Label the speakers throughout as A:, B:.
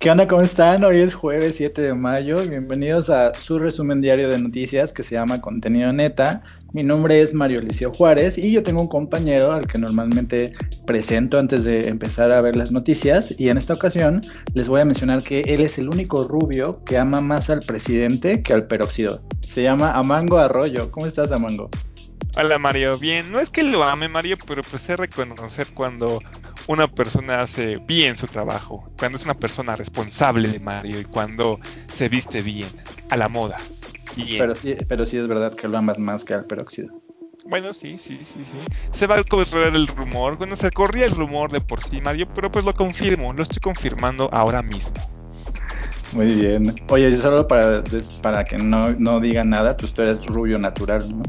A: ¿Qué onda? ¿Cómo están? Hoy es jueves 7 de mayo. Bienvenidos a su resumen diario de noticias que se llama Contenido Neta. Mi nombre es Mario Liceo Juárez y yo tengo un compañero al que normalmente presento antes de empezar a ver las noticias y en esta ocasión les voy a mencionar que él es el único rubio que ama más al presidente que al peróxido. Se llama Amango Arroyo. ¿Cómo estás, Amango?
B: Hola Mario, bien, no es que lo ame Mario, pero pues sé reconocer cuando una persona hace bien su trabajo, cuando es una persona responsable de Mario y cuando se viste bien, a la moda.
A: Pero sí, pero sí es verdad que lo amas más que al peróxido.
B: Bueno, sí, sí, sí, sí. Se va a correr el rumor, bueno, se corría el rumor de por sí, Mario, pero pues lo confirmo, lo estoy confirmando ahora mismo.
A: Muy bien. Oye, solo para, para que no, no digan nada, pues tú eres rubio natural, ¿no?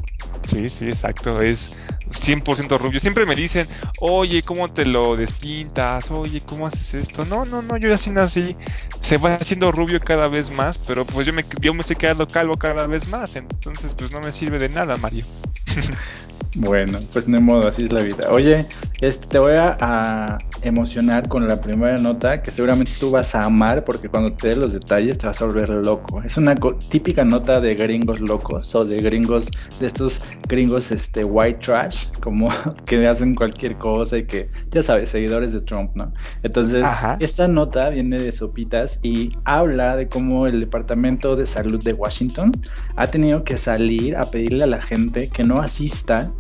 B: Sí, sí, exacto. Es 100% rubio. Siempre me dicen, oye, ¿cómo te lo despintas? Oye, ¿cómo haces esto? No, no, no, yo ya así nací. Se va haciendo rubio cada vez más, pero pues yo me, yo me estoy quedando calvo cada vez más. Entonces, pues no me sirve de nada, Mario.
A: Bueno, pues de modo, así es la vida. Oye, este, te voy a, emocionar con la primera nota que seguramente tú vas a amar porque cuando te dé los detalles te vas a volver loco. Es una típica nota de gringos locos o de gringos, de estos gringos este, white trash, como que hacen cualquier cosa y que, ya sabes, seguidores de Trump, ¿no? Entonces, esta nota viene de Sopitas y habla de cómo el Departamento de Salud de Washington ha tenido que salir a pedirle a la gente que no asista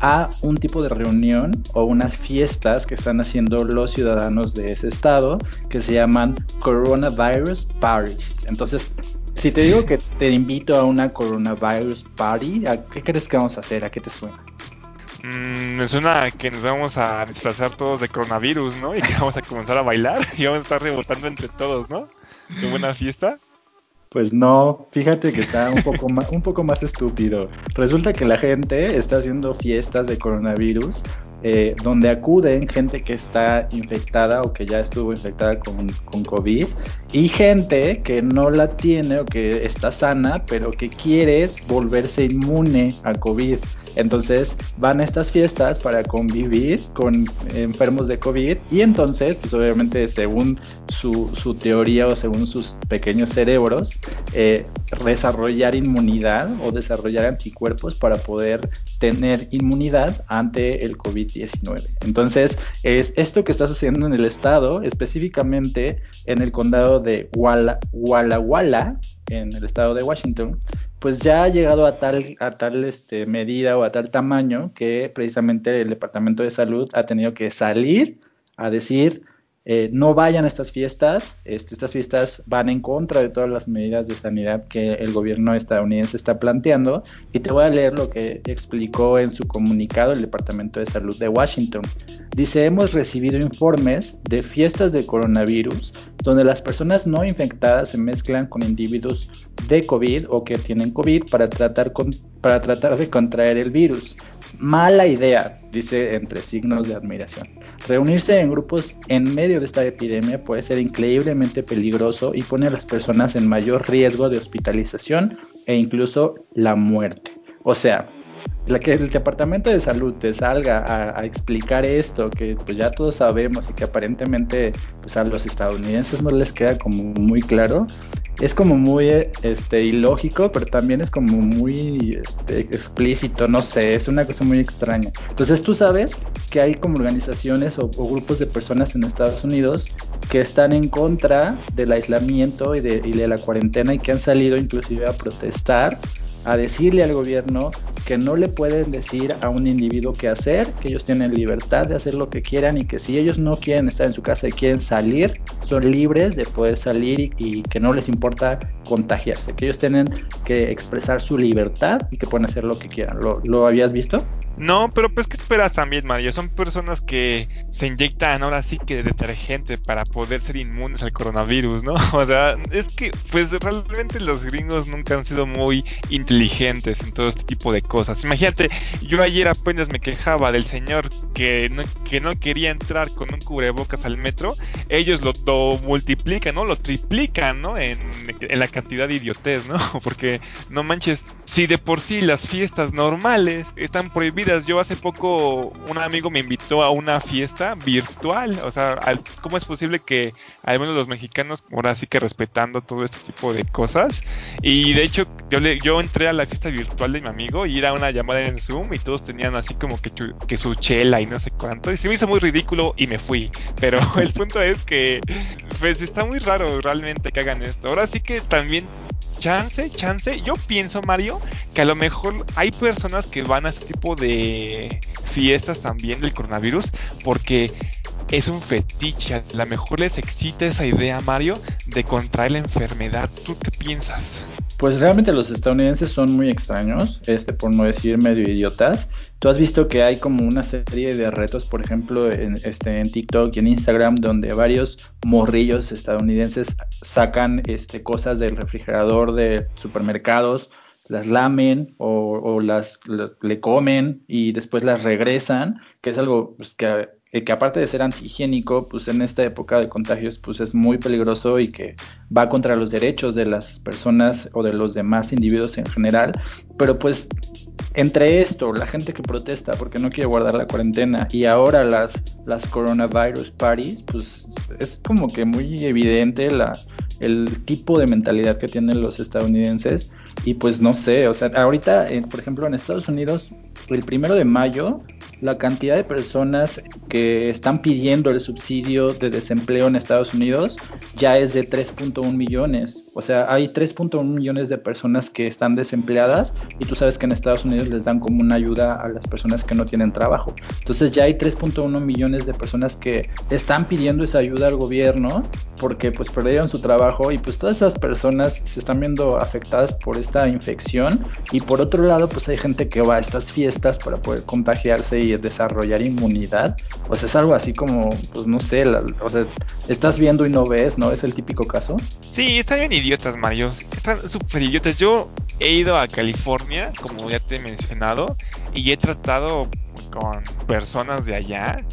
A: a un tipo de reunión o unas fiestas que están haciendo los ciudadanos de ese estado que se llaman coronavirus parties. Entonces, si te digo que te invito a una coronavirus party, ¿a qué crees que vamos a hacer? ¿A qué te suena?
B: Mm, me suena que nos vamos a disfrazar todos de coronavirus, ¿no? Y que vamos a comenzar a bailar y vamos a estar rebotando entre todos, ¿no? ¿Qué buena fiesta?
A: Pues no, fíjate que está un poco, más, un poco más estúpido. Resulta que la gente está haciendo fiestas de coronavirus eh, donde acuden gente que está infectada o que ya estuvo infectada con, con, COVID y gente que no la tiene o que está sana, pero que quiere volverse inmune a COVID. Entonces van a estas fiestas para convivir con enfermos de COVID y entonces, pues obviamente según su, teoría o según sus pequeños cerebros, eh, desarrollar inmunidad o desarrollar anticuerpos para poder tener inmunidad ante el COVID-19. Entonces, es esto que está sucediendo en el estado, específicamente en el condado de Walla Walla, en el estado de Washington, pues ya ha llegado a tal, a tal este, medida o a tal tamaño que precisamente el Departamento de Salud ha tenido que salir a decir eh, no vayan a estas fiestas, este, estas fiestas van en contra de todas las medidas de sanidad que el gobierno estadounidense está planteando y te voy a leer lo que explicó en su comunicado el Departamento de Salud de Washington. Dice, hemos recibido informes de fiestas de coronavirus donde las personas no infectadas se mezclan con individuos de COVID o que tienen COVID para tratar, para tratar de contraer el virus. Mala idea, dice entre signos de admiración. Reunirse en grupos en medio de esta epidemia puede ser increíblemente peligroso y pone a las personas en mayor riesgo de hospitalización e incluso la muerte. O sea, la que el departamento de salud te salga a, explicar esto que pues ya todos sabemos y que aparentemente pues a los estadounidenses no les queda como muy claro es como muy este ilógico pero también es como muy este, explícito no sé es una cosa muy extraña. Entonces tú sabes que hay como organizaciones o, grupos de personas en Estados Unidos que están en contra del aislamiento y de, y de la cuarentena y que han salido inclusive a protestar a decirle al gobierno que no le pueden decir a un individuo qué hacer, que ellos tienen libertad de hacer lo que quieran y que si ellos no quieren estar en su casa y quieren salir, son libres de poder salir y, que no les importa contagiarse, que ellos tienen que expresar su libertad y que pueden hacer lo que quieran. lo habías visto?
B: No, pero pues ¿qué esperas también, Mario? Son personas que se inyectan ahora sí que de detergente para poder ser inmunes al coronavirus, ¿no? O sea, es que pues realmente los gringos nunca han sido muy inteligentes en todo este tipo de cosas. Imagínate, yo ayer apenas me quejaba del señor que no, que no quería entrar con un cubrebocas al metro. Ellos lo, multiplican, ¿no? Lo triplican, ¿no? En, en la cantidad de idiotez, ¿no? Porque no manches, si de por sí las fiestas normales están prohibidas, yo hace poco un amigo me invitó a una fiesta virtual, o sea, ¿cómo es posible que al menos los mexicanos, ahora sí que respetando todo este tipo de cosas? Y de hecho, yo, le, yo entré a la fiesta virtual de mi amigo y era una llamada en Zoom y todos tenían así como que, que su chela y no sé cuánto, y se me hizo muy ridículo y me fui, pero el punto es que, pues está muy raro realmente que hagan esto. Ahora sí que también chance, chance. Yo pienso, Mario, que a lo mejor hay personas que van a este tipo de fiestas también del coronavirus porque es un fetiche. A lo mejor les excita esa idea, Mario, de contraer la enfermedad. ¿Tú qué piensas?
A: Pues realmente los estadounidenses son muy extraños, este, por no decir medio idiotas. Tú has visto que hay como una serie de retos, por ejemplo, en, este, en TikTok y en Instagram, donde varios morrillos estadounidenses sacan este, cosas del refrigerador de supermercados, las lamen o, las, le comen y después las regresan, que es algo pues, que eh, que aparte de ser antihigiénico, pues en esta época de contagios, pues es muy peligroso y que va contra los derechos de las personas o de los demás individuos en general. Pero pues entre esto, la gente que protesta porque no quiere guardar la cuarentena y ahora las, las coronavirus parties, pues es como que muy evidente la, el tipo de mentalidad que tienen los estadounidenses. Y pues no sé, o sea, ahorita, por ejemplo, en Estados Unidos, el primero de mayo la cantidad de personas que están pidiendo el subsidio de desempleo en Estados Unidos ya es de 3.1 millones. O sea, hay 3.1 millones de personas que están desempleadas y tú sabes que en Estados Unidos les dan como una ayuda a las personas que no tienen trabajo. Entonces ya hay 3.1 millones de personas que están pidiendo esa ayuda al gobierno porque pues perdieron su trabajo y pues todas esas personas se están viendo afectadas por esta infección y por otro lado pues hay gente que va a estas fiestas para poder contagiarse y desarrollar inmunidad. O sea, es algo así como, pues no sé, o sea, estás viendo y no ves, ¿no? Es el típico caso.
B: Sí, están bien idiotas, Mario. Están súper idiotas. Yo he ido a California, como ya te he mencionado, y he tratado con personas de allá.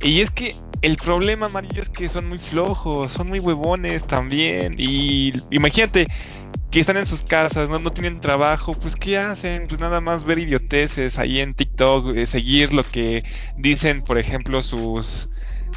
B: Y es que el problema, Mario, es que son muy flojos, son muy huevones también. Y imagínate, que están en sus casas, no, no tienen trabajo, pues ¿qué hacen? Pues nada más ver idioteces ahí en TikTok, eh, seguir lo que dicen, por ejemplo, sus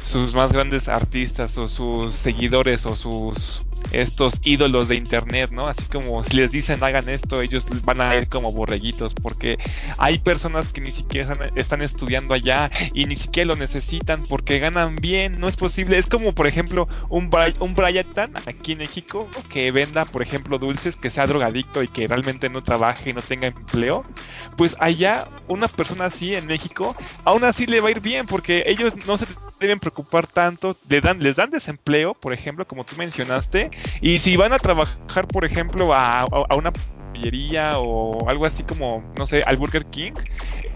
B: sus más grandes artistas o sus seguidores o sus estos ídolos de internet, ¿no? Así como si les dicen hagan esto, ellos van a ir como borreguitos, porque hay personas que ni siquiera están, estudiando allá y ni siquiera lo necesitan porque ganan bien, no es posible. Es como, por ejemplo, un, un Brian aquí en México que venda, por ejemplo, dulces, que sea drogadicto y que realmente no trabaje y no tenga empleo. Pues allá, una persona así en México, aún así le va a ir bien porque ellos no se deben preocupar tanto, le dan, les dan desempleo, por ejemplo, como tú mencionaste, y si van a trabajar, por ejemplo, a, a una o algo así como, no sé, al Burger King,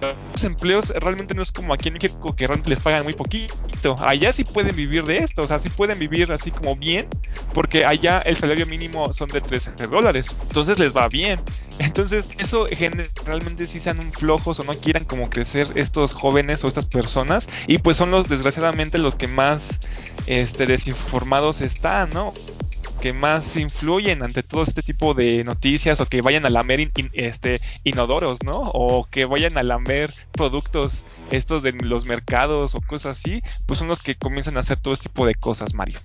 B: los empleos realmente no es como aquí en México que realmente les pagan muy poquito. Allá sí pueden vivir de esto, o sea, sí pueden vivir así como bien, porque allá el salario mínimo son de 13 dólares, entonces les va bien. Entonces, eso generalmente si sean un flojos o no quieran como crecer estos jóvenes o estas personas, y pues son los desgraciadamente los que más este desinformados están, ¿no? Que más influyen ante todo este tipo de noticias o que vayan a lamer este, inodoros, ¿no? O que vayan a lamer productos estos de los mercados o cosas así, pues son los que comienzan a hacer todo este tipo de cosas, Mario.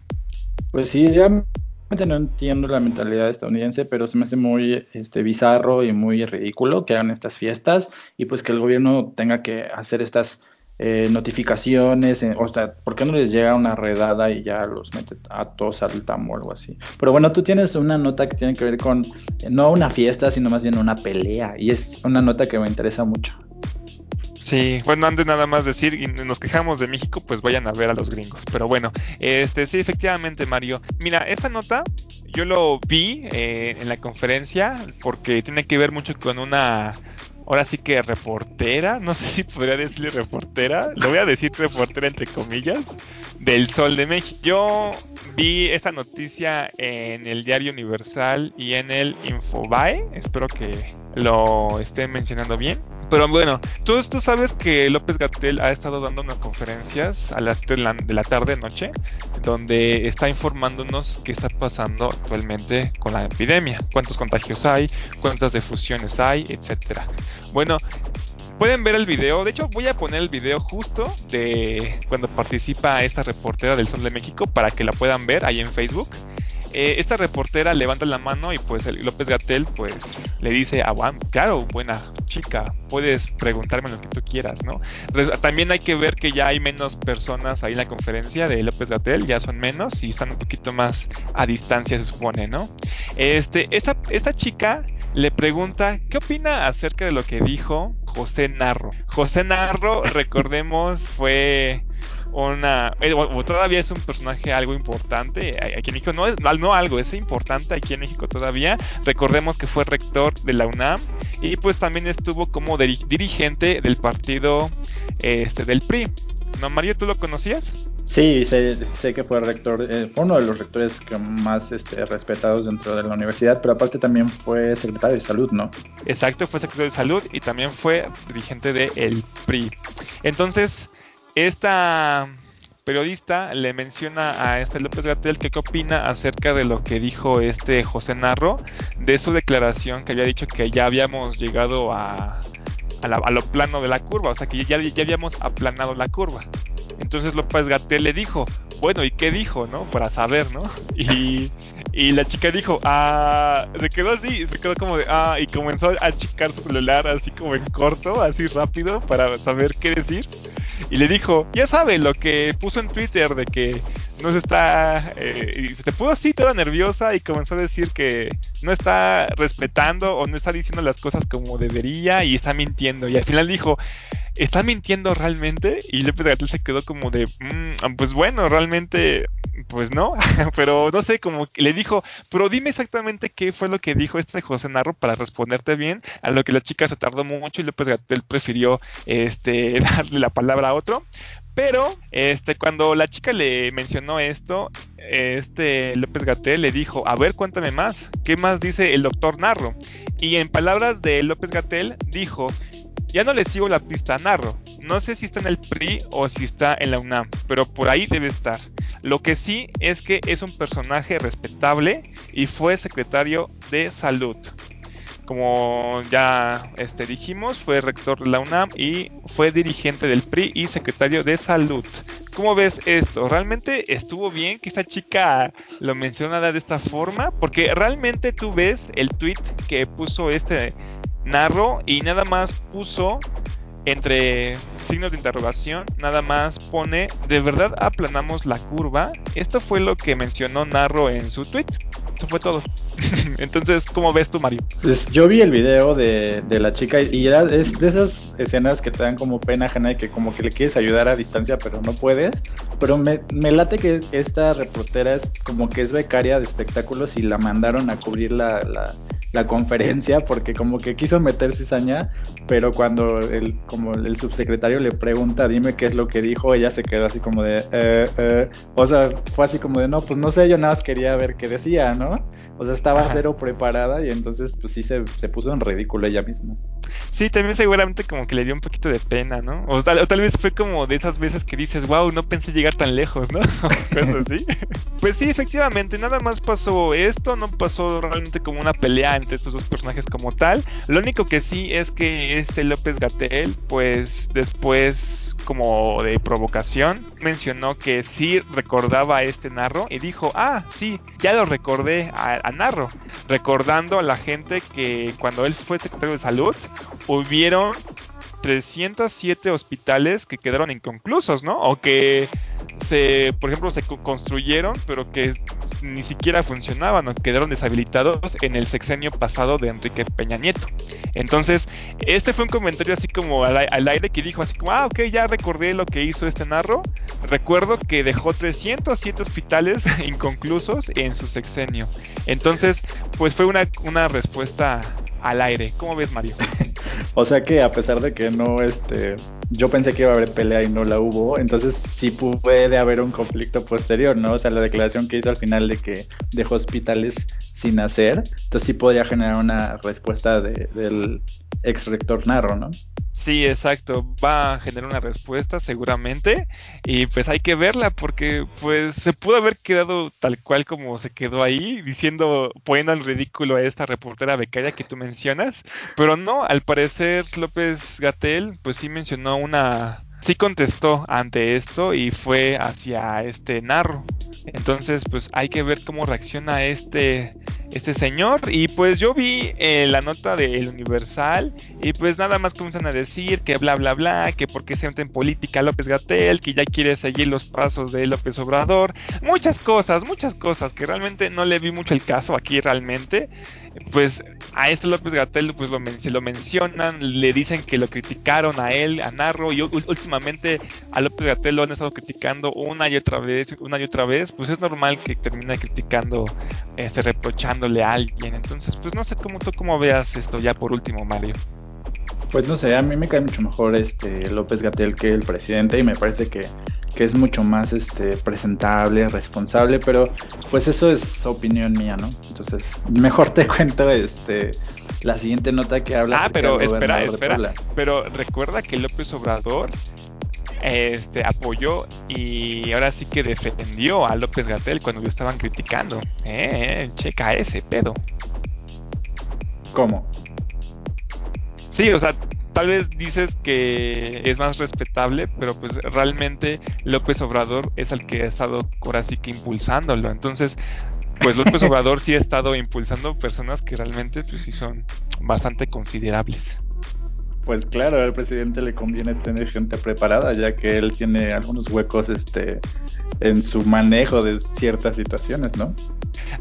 A: Pues sí, realmente no entiendo la mentalidad estadounidense, pero se me hace muy este, bizarro y muy ridículo que hagan estas fiestas y pues que el gobierno tenga que hacer estas eh, notificaciones, o sea, ¿por qué no les llega una redada y ya los mete a todos al tamo o algo así? Pero bueno, tú tienes una nota que tiene que ver con, eh, no una fiesta, sino más bien una pelea, y es una nota que me interesa mucho.
B: Sí, bueno, antes nada más decir, y nos quejamos de México, pues vayan a ver a los gringos. Pero bueno, este sí, efectivamente, Mario. Mira, esta nota yo lo vi eh, en la conferencia porque tiene que ver mucho con una ahora sí que reportera, no sé si podría decirle reportera, lo voy a decir reportera entre comillas, del Sol de México. Yo vi esta noticia en el Diario Universal y en el Infobae, espero que lo esté mencionando bien. Pero bueno, tú, tú sabes que López Gatel ha estado dando unas conferencias a las de la, de la tarde noche, donde está informándonos qué está pasando actualmente con la epidemia, cuántos contagios hay, cuántas defusiones hay, etcétera. Bueno, pueden ver el video, de hecho voy a poner el video justo de cuando participa esta reportera del Sol de México para que la puedan ver ahí en Facebook. Eh, esta reportera levanta la mano y pues López Gatel pues le dice a Juan, claro, buena chica, puedes preguntarme lo que tú quieras, ¿no? También hay que ver que ya hay menos personas ahí en la conferencia de López Gatel, ya son menos y están un poquito más a distancia se supone, ¿no? Este, esta, esta chica le pregunta qué opina acerca de lo que dijo José Narro. José Narro, recordemos, fue una eh, todavía es un personaje algo importante aquí en México no es no algo es importante aquí en México todavía recordemos que fue rector de la UNAM y pues también estuvo como dirigente del partido este del PRI no Mario tú lo conocías
A: Sí, sé, que fue rector, eh, fue uno de los rectores que más este, respetados dentro de la universidad, pero aparte también fue secretario de salud, ¿no?
B: Exacto, fue secretario de salud y también fue dirigente del el PRI. Entonces, esta periodista le menciona a este López Gatel que qué opina acerca de lo que dijo este José Narro, de su declaración que había dicho que ya habíamos llegado a, lo plano de la curva, o sea que ya, ya habíamos aplanado la curva. Entonces López Gatel le dijo, bueno, ¿y qué dijo, no? Para saber, ¿no? Y, y la chica dijo, ah, se quedó así, se quedó como de, ah, y comenzó a achicar su celular así como en corto, así rápido, para saber qué decir y le dijo, ya sabe, lo que puso en Twitter de que no se está, eh, se puso así toda nerviosa y comenzó a decir que no está respetando o no está diciendo las cosas como debería y está mintiendo. Y al final dijo, ¿está mintiendo realmente? Y López Gatel se quedó como de, mm, pues bueno, realmente, pues no, pero no sé, como le dijo, pero dime exactamente qué fue lo que dijo este José Narro para responderte bien, a lo que la chica se tardó mucho y López Gatel prefirió este, darle la palabra a otro. Pero, este, cuando la chica le mencionó esto, este López Gatel le dijo, a ver, cuéntame más, ¿qué más dice el doctor Narro? Y en palabras de López Gatel dijo, ya no le sigo la pista a Narro. No sé si está en el PRI o si está en la UNAM, pero por ahí debe estar. Lo que sí es que es un personaje respetable y fue secretario de salud. Como ya este, dijimos, fue rector de la UNAM y fue dirigente del PRI y secretario de salud. ¿Cómo ves esto? ¿Realmente estuvo bien que esta chica lo mencionara de esta forma? Porque realmente tú ves el tweet que puso este narro y nada más puso entre signos de interrogación, nada más pone, ¿de verdad aplanamos la curva? Esto fue lo que mencionó Narro en su tweet. Eso fue todo. Entonces, ¿cómo ves tú, Mario?
A: Pues yo vi el video de, la chica y era es de esas escenas que te dan como pena ajena y que como que le quieres ayudar a distancia pero no puedes. Pero me, me late que esta reportera es como que es becaria de espectáculos y la mandaron a cubrir la, la la conferencia porque como que quiso meter cizaña, pero cuando el, como el subsecretario le pregunta, dime qué es lo que dijo, ella se quedó así como de, eh, eh". o sea, fue así como de, no, pues no sé, yo nada más quería ver qué decía, ¿no? O sea, estaba cero preparada y entonces pues sí se, se puso en ridículo ella misma.
B: Sí, también seguramente como que le dio un poquito de pena, ¿no? O tal, tal vez fue como de esas veces que dices, wow, no pensé llegar tan lejos, ¿no? Cosas así. pues sí, efectivamente, nada más pasó esto, no pasó realmente como una pelea entre estos dos personajes como tal. Lo único que sí es que este López Gatel, pues después como de provocación, mencionó que sí recordaba a este narro y dijo, ah, sí, ya lo recordé a, narro, recordando a la gente que cuando él fue secretario de salud, hubieron 307 hospitales que quedaron inconclusos, ¿no? O que se, por ejemplo, se construyeron, pero que ni siquiera funcionaban o quedaron deshabilitados en el sexenio pasado de Enrique Peña Nieto. Entonces, este fue un comentario así como al, aire que dijo así como, ah, ok, ya recordé lo que hizo este narro. Recuerdo que dejó 307 hospitales inconclusos en su sexenio. Entonces, pues fue una, una respuesta al aire. ¿Cómo ves, Mario?
A: o sea que a pesar de que no, este, yo pensé que iba a haber pelea y no la hubo, entonces sí puede haber un conflicto posterior, ¿no? O sea, la declaración que hizo al final de que dejó hospitales sin hacer, entonces sí podría generar una respuesta del ex rector Narro, ¿no?
B: Sí, exacto. Va a generar una respuesta seguramente y pues hay que verla porque pues se pudo haber quedado tal cual como se quedó ahí diciendo poniendo al ridículo a esta reportera becaria que tú mencionas, pero no, al parecer López Gatel pues sí mencionó una sí contestó ante esto y fue hacia este Narro. Entonces, pues hay que ver cómo reacciona este, este señor. Y pues yo vi eh, la nota del Universal y pues nada más comienzan a decir que bla, bla, bla, que porque se entra en política López Gatel, que ya quiere seguir los pasos de López Obrador. Muchas cosas, muchas cosas que realmente no le vi mucho el caso aquí realmente. Pues a este López Gatel pues lo, se lo mencionan, le dicen que lo criticaron a él, a Narro, y últimamente a López Gatel lo han estado criticando una y otra vez, una y otra vez pues es normal que termine criticando, este, reprochándole a alguien. Entonces, pues no sé cómo tú cómo veas esto ya por último, Mario.
A: Pues no sé, a mí me cae mucho mejor este López Gatel que el presidente y me parece que, que, es mucho más este presentable, responsable, pero pues eso es opinión mía, ¿no? Entonces, mejor te cuento este la siguiente nota que habla
B: Ah, pero espera, espera, pero recuerda que López Obrador este, apoyó y ahora sí que defendió a López Gatel cuando lo estaban criticando. Eh, checa ese pedo.
A: ¿Cómo?
B: Sí, o sea, tal vez dices que es más respetable, pero pues realmente López Obrador es el que ha estado ahora sí que impulsándolo. Entonces, pues López Obrador sí ha estado impulsando personas que realmente pues sí son bastante considerables.
A: Pues claro, al presidente le conviene tener gente preparada, ya que él tiene algunos huecos este, en su manejo de ciertas situaciones, ¿no?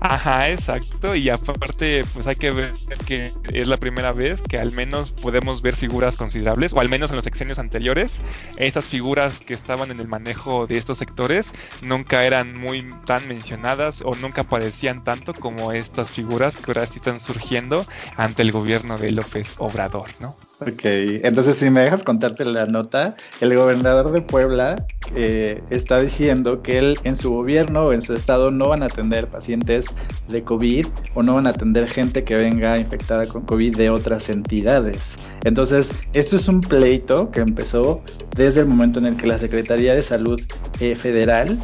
B: Ajá, exacto. Y aparte, pues hay que ver que es la primera vez que al menos podemos ver figuras considerables, o al menos en los sexenios anteriores, estas figuras que estaban en el manejo de estos sectores nunca eran muy tan mencionadas o nunca aparecían tanto como estas figuras que ahora sí están surgiendo ante el gobierno de López Obrador, ¿no?
A: Ok, entonces si me dejas contarte la nota, el gobernador de Puebla eh, está diciendo que él en su gobierno o en su estado no van a atender pacientes de COVID o no van a atender gente que venga infectada con COVID de otras entidades. Entonces, esto es un pleito que empezó desde el momento en el que la Secretaría de Salud eh, Federal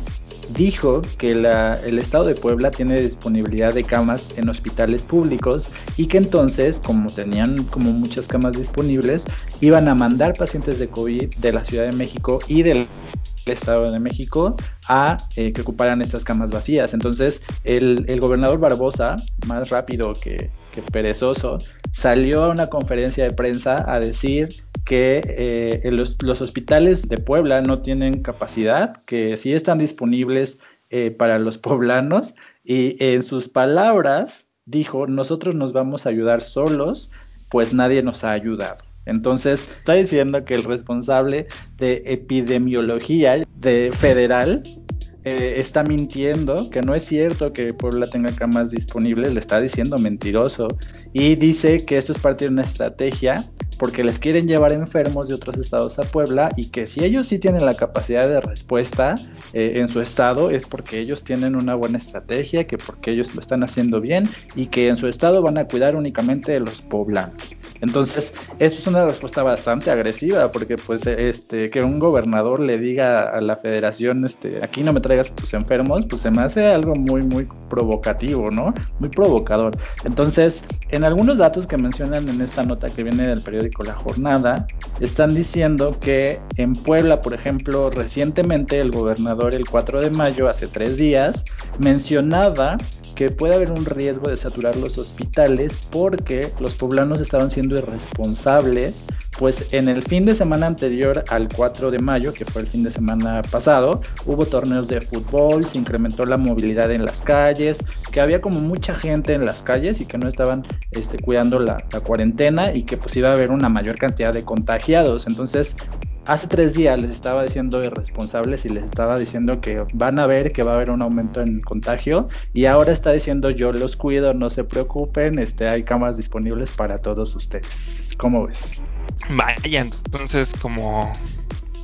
A: dijo que el estado de Puebla tiene disponibilidad de camas en hospitales públicos y que entonces, como tenían como muchas camas disponibles, iban a mandar pacientes de COVID de la Ciudad de México y del Estado de México a eh, que ocuparan estas camas vacías. Entonces, el, gobernador Barbosa, más rápido que, que perezoso, salió a una conferencia de prensa a decir que eh, los, hospitales de Puebla no tienen capacidad, que sí están disponibles eh, para los poblanos y en sus palabras dijo, nosotros nos vamos a ayudar solos, pues nadie nos ha ayudado. Entonces, está diciendo que el responsable de epidemiología de federal eh, está mintiendo, que no es cierto que Puebla tenga camas disponibles, le está diciendo mentiroso y dice que esto es parte de una estrategia porque les quieren llevar enfermos de otros estados a Puebla y que si ellos sí tienen la capacidad de respuesta eh, en su estado es porque ellos tienen una buena estrategia, que porque ellos lo están haciendo bien y que en su estado van a cuidar únicamente de los poblanos. Entonces, esto es una respuesta bastante agresiva, porque pues este, que un gobernador le diga a la federación, este, aquí no me traigas tus enfermos, pues se me hace algo muy, muy provocativo, ¿no? Muy provocador. Entonces, en algunos datos que mencionan en esta nota que viene del periódico La Jornada, están diciendo que en Puebla, por ejemplo, recientemente el gobernador el 4 de mayo, hace tres días, mencionaba que puede haber un riesgo de saturar los hospitales porque los poblanos estaban siendo irresponsables, pues en el fin de semana anterior al 4 de mayo, que fue el fin de semana pasado, hubo torneos de fútbol, se incrementó la movilidad en las calles, que había como mucha gente en las calles y que no estaban este, cuidando la, cuarentena y que pues iba a haber una mayor cantidad de contagiados. Entonces, hace tres días les estaba diciendo irresponsables y les estaba diciendo que van a ver que va a haber un aumento en contagio y ahora está diciendo yo los cuido, no se preocupen, este, hay cámaras disponibles para todos ustedes. ¿Cómo ves?
B: Vaya, entonces como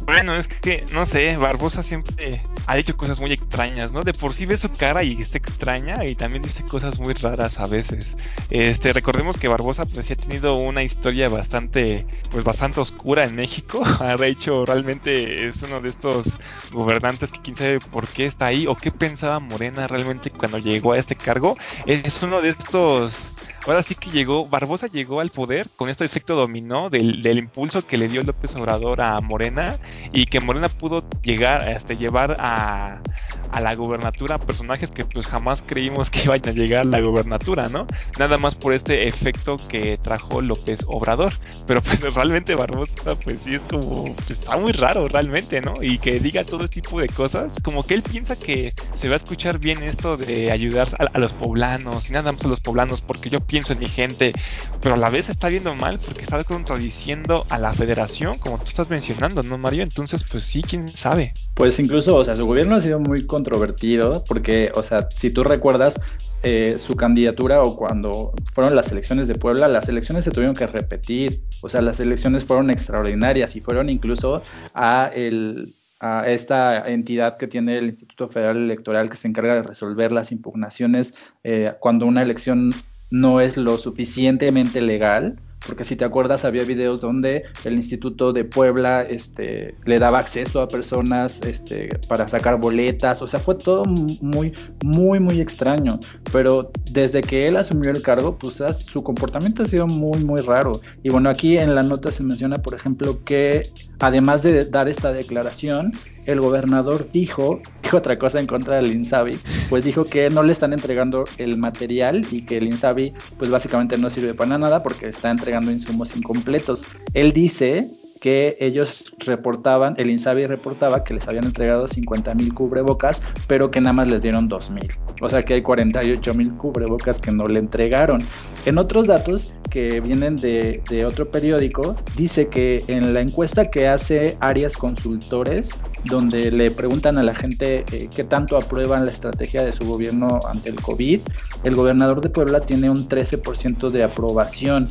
B: Bueno, es que, no sé, Barbosa siempre ha dicho cosas muy extrañas, ¿no? De por sí ve su cara y está extraña y también dice cosas muy raras a veces. Este, recordemos que Barbosa pues sí ha tenido una historia bastante, pues bastante oscura en México. De hecho, realmente es uno de estos gobernantes que quién sabe por qué está ahí o qué pensaba Morena realmente cuando llegó a este cargo. Es uno de estos ahora sí que llegó, Barbosa llegó al poder con este efecto dominó del, del, impulso que le dio López Obrador a Morena y que Morena pudo llegar a este, llevar a, a la gobernatura personajes que pues jamás creímos que iban a llegar a la gobernatura, ¿no? Nada más por este efecto que trajo López Obrador. Pero pues realmente Barbosa pues sí es como, pues, está muy raro realmente, ¿no? Y que diga todo tipo de cosas, como que él piensa que se va a escuchar bien esto de ayudar a, a los poblanos y nada más a los poblanos porque yo pienso en mi gente, pero a la vez está viendo mal porque está contradiciendo a la federación, como tú estás mencionando, ¿no, Mario? Entonces pues sí, quién sabe.
A: Pues incluso, o sea, su gobierno ha sido muy controvertido porque, o sea, si tú recuerdas eh, su candidatura o cuando fueron las elecciones de Puebla, las elecciones se tuvieron que repetir, o sea, las elecciones fueron extraordinarias y fueron incluso a el a esta entidad que tiene el Instituto Federal Electoral que se encarga de resolver las impugnaciones eh, cuando una elección no es lo suficientemente legal porque si te acuerdas había videos donde el Instituto de Puebla este, le daba acceso a personas este, para sacar boletas, o sea, fue todo muy, muy, muy extraño, pero desde que él asumió el cargo, pues su comportamiento ha sido muy, muy raro. Y bueno, aquí en la nota se menciona, por ejemplo, que además de dar esta declaración, el gobernador dijo, dijo otra cosa en contra del Insabi, pues dijo que no le están entregando el material y que el Insabi pues básicamente no sirve para nada porque está entregando insumos incompletos. Él dice que ellos reportaban, el INSABI reportaba que les habían entregado 50 mil cubrebocas, pero que nada más les dieron 2 mil. O sea que hay 48 mil cubrebocas que no le entregaron. En otros datos que vienen de, otro periódico, dice que en la encuesta que hace Arias Consultores, donde le preguntan a la gente eh, qué tanto aprueban la estrategia de su gobierno ante el COVID, el gobernador de Puebla tiene un 13% de aprobación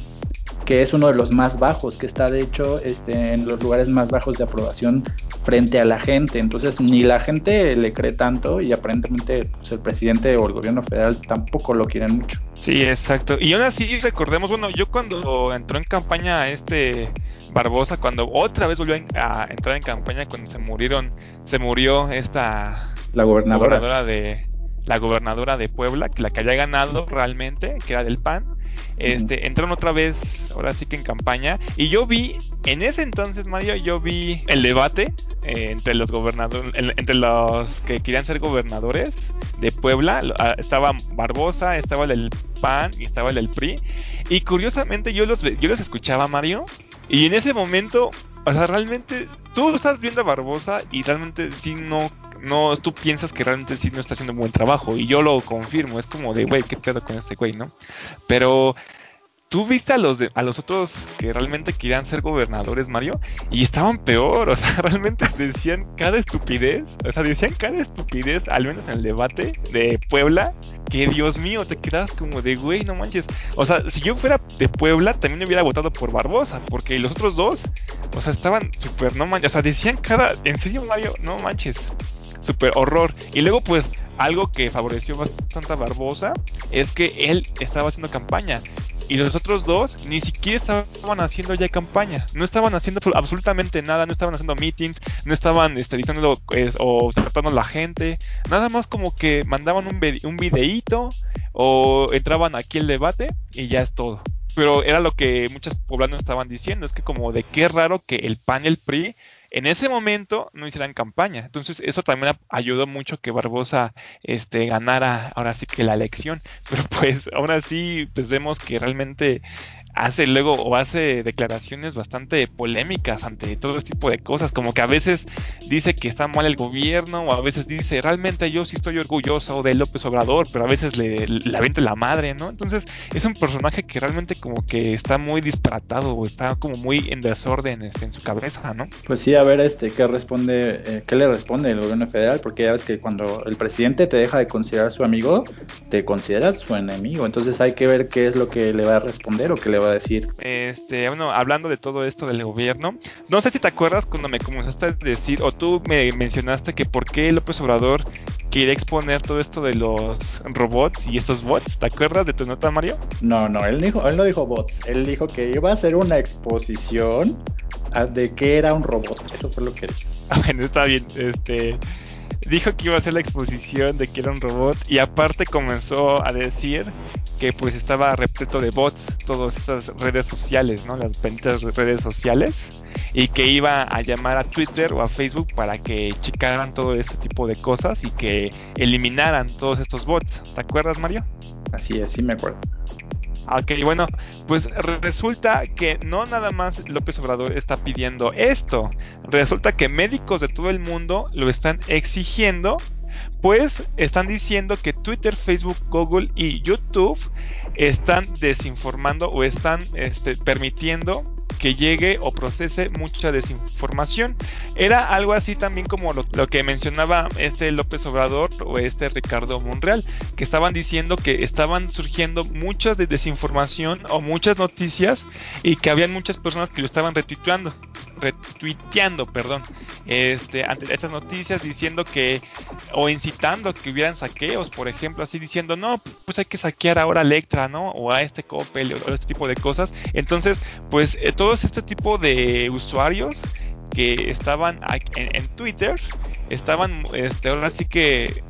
A: que es uno de los más bajos, que está de hecho este, en los lugares más bajos de aprobación frente a la gente. Entonces ni la gente le cree tanto y aparentemente pues, el presidente o el gobierno federal tampoco lo quieren mucho.
B: Sí, exacto. Y aún así recordemos, bueno, yo cuando entró en campaña este Barbosa, cuando otra vez volvió a entrar en campaña cuando se murieron, se murió esta
A: la gobernadora,
B: gobernadora de la gobernadora de Puebla, la que haya ganado realmente, que era del PAN, este, entraron otra vez, ahora sí que en campaña, y yo vi, en ese entonces, Mario, yo vi el debate eh, entre los gobernadores, entre los que querían ser gobernadores de Puebla, ah, estaba Barbosa, estaba el del PAN y estaba el del PRI, y curiosamente yo los, yo los escuchaba, Mario, y en ese momento, o sea, realmente tú estás viendo a Barbosa y realmente sí no no, tú piensas que realmente sí no está haciendo un buen trabajo. Y yo lo confirmo, es como de, güey, ¿qué pedo con este güey, no? Pero tú viste a los, de, a los otros que realmente querían ser gobernadores, Mario, y estaban peor, o sea, realmente decían cada estupidez, o sea, decían cada estupidez, al menos en el debate de Puebla, que Dios mío, te quedas como de, güey, no manches. O sea, si yo fuera de Puebla, también hubiera votado por Barbosa, porque los otros dos, o sea, estaban súper, no manches, o sea, decían cada, en serio, Mario, no manches super horror. Y luego, pues, algo que favoreció bastante a Barbosa es que él estaba haciendo campaña. Y los otros dos ni siquiera estaban haciendo ya campaña. No estaban haciendo absolutamente nada. No estaban haciendo meetings. No estaban este, diciendo o tratando a la gente. Nada más como que mandaban un, un videíto o entraban aquí el debate y ya es todo. Pero era lo que muchos poblanos estaban diciendo. Es que como de qué raro que el PAN y el PRI en ese momento no hicieran campaña. Entonces eso también ayudó mucho que Barbosa este, ganara ahora sí que la elección. Pero pues ahora sí pues vemos que realmente hace luego o hace declaraciones bastante polémicas ante todo este tipo de cosas, como que a veces dice que está mal el gobierno o a veces dice realmente yo sí estoy orgulloso de López Obrador, pero a veces le, le avienta la madre, ¿no? Entonces es un personaje que realmente como que está muy disparatado o está como muy en desorden este, en su cabeza, ¿no?
A: Pues sí, a ver este qué responde, eh, qué le responde el gobierno federal, porque ya ves que cuando el presidente te deja de considerar su amigo, te considera su enemigo, entonces hay que ver qué es lo que le va a responder o qué le va a decir.
B: Este, bueno, hablando de todo esto del gobierno, no sé si te acuerdas cuando me comenzaste a decir, o tú me mencionaste que por qué López Obrador quiere exponer todo esto de los robots y estos bots. ¿Te acuerdas de tu nota, Mario?
A: No, no, él, dijo, él no dijo bots, él dijo que iba a hacer una exposición de qué era un robot. Eso fue lo que dijo.
B: Ah, bueno, está bien. Este, dijo que iba a hacer la exposición de que era un robot y aparte comenzó a decir que pues estaba repleto de bots, todas estas redes sociales, ¿no? Las benditas redes sociales y que iba a llamar a Twitter o a Facebook para que checaran todo este tipo de cosas y que eliminaran todos estos bots. ¿Te acuerdas, Mario?
A: Así es, sí me acuerdo.
B: Ok, bueno, pues resulta que no nada más López Obrador está pidiendo esto, resulta que médicos de todo el mundo lo están exigiendo, pues están diciendo que Twitter, Facebook, Google y YouTube están desinformando o están este, permitiendo que llegue o procese mucha desinformación. Era algo así también como lo, que mencionaba este López Obrador o este Ricardo Monreal, que estaban diciendo que estaban surgiendo muchas de desinformación o muchas noticias y que habían muchas personas que lo estaban retuiteando retuiteando, perdón, este, ante estas noticias diciendo que, o incitando que hubieran saqueos, por ejemplo, así diciendo, no, pues hay que saquear ahora a Electra, ¿no? O a este Coppel, o, este tipo de cosas. Entonces, pues eh, este tipo de usuarios que estaban en, Twitter estaban este, ahora sí que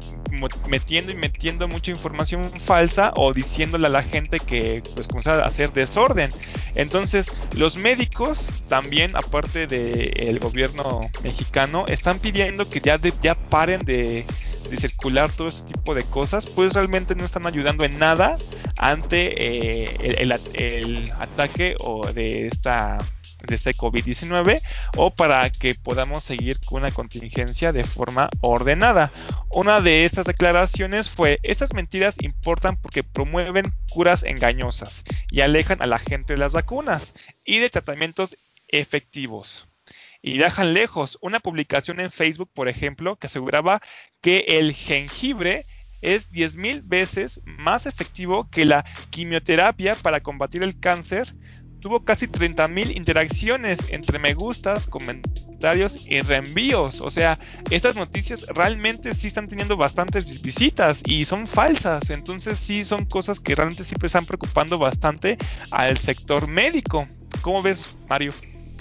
B: metiendo y metiendo mucha información falsa o diciéndole a la gente que pues comenzaba a hacer desorden. Entonces, los médicos también, aparte del gobierno mexicano, están pidiendo que ya, ya paren de, circular todo este tipo de cosas, pues realmente no están ayudando en nada ante eh, el, el, ataque o de esta de este COVID-19 o para que podamos seguir con una contingencia de forma ordenada. Una de estas declaraciones fue, estas mentiras importan porque promueven curas engañosas y alejan a la gente de las vacunas y de tratamientos efectivos. Y dejan lejos una publicación en Facebook, por ejemplo, que aseguraba que el jengibre es 10.000 veces más efectivo que la quimioterapia para combatir el cáncer tuvo casi 30.000 interacciones entre me gustas, comentarios y reenvíos. O sea, estas noticias realmente sí están teniendo bastantes visitas y son falsas. Entonces sí son cosas que realmente siempre están preocupando bastante al sector médico. ¿Cómo ves, Mario?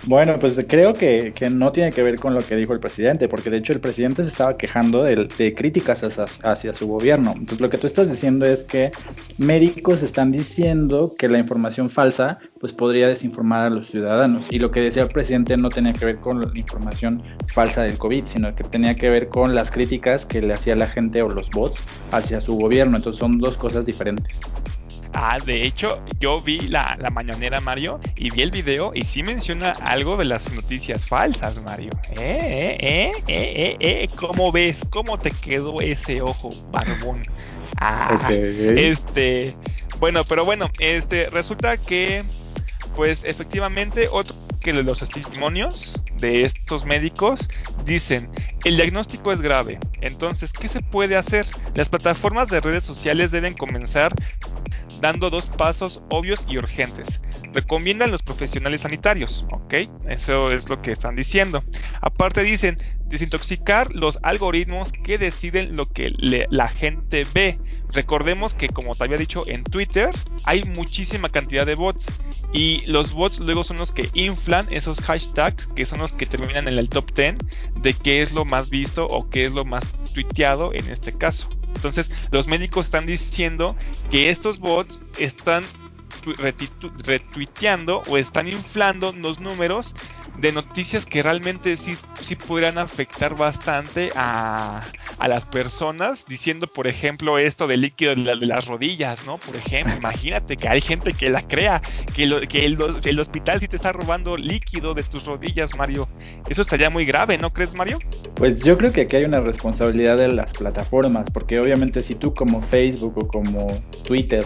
A: Bueno, pues creo que, no tiene que ver con lo que dijo el presidente, porque de hecho el presidente se estaba quejando de, críticas hacia, su gobierno. Entonces lo que tú estás diciendo es que médicos están diciendo que la información falsa pues podría desinformar a los ciudadanos. Y lo que decía el presidente no tenía que ver con la información falsa del COVID, sino que tenía que ver con las críticas que le hacía la gente o los bots hacia su gobierno. Entonces son dos cosas diferentes.
B: Ah, de hecho, yo vi la, la mañanera, Mario, y vi el video y sí menciona algo de las noticias falsas, Mario. ¿Eh, eh, eh, eh, eh? ¿Cómo ves? ¿Cómo te quedó ese ojo, barbón? Ah, este... Bueno, pero bueno, este, resulta que, pues efectivamente, otro que los testimonios de estos médicos dicen, el diagnóstico es grave, entonces, ¿qué se puede hacer? Las plataformas de redes sociales deben comenzar dando dos pasos obvios y urgentes. Recomiendan los profesionales sanitarios, ¿ok? Eso es lo que están diciendo. Aparte dicen, desintoxicar los algoritmos que deciden lo que la gente ve. Recordemos que como te había dicho en Twitter, hay muchísima cantidad de bots y los bots luego son los que inflan esos hashtags que son los que terminan en el top 10 de qué es lo más visto o qué es lo más tuiteado en este caso. Entonces, los médicos están diciendo que estos bots están retuiteando o están inflando los números de noticias que realmente sí, sí podrían afectar bastante a, a las personas, diciendo, por ejemplo, esto del líquido de, las rodillas, ¿no? Por ejemplo, imagínate que hay gente que la crea, que, lo, que el, el, hospital sí te está robando líquido de tus rodillas, Mario. Eso estaría muy grave, ¿no crees, Mario?
A: Pues yo creo que aquí hay una responsabilidad de las plataformas, porque obviamente si tú como Facebook o como Twitter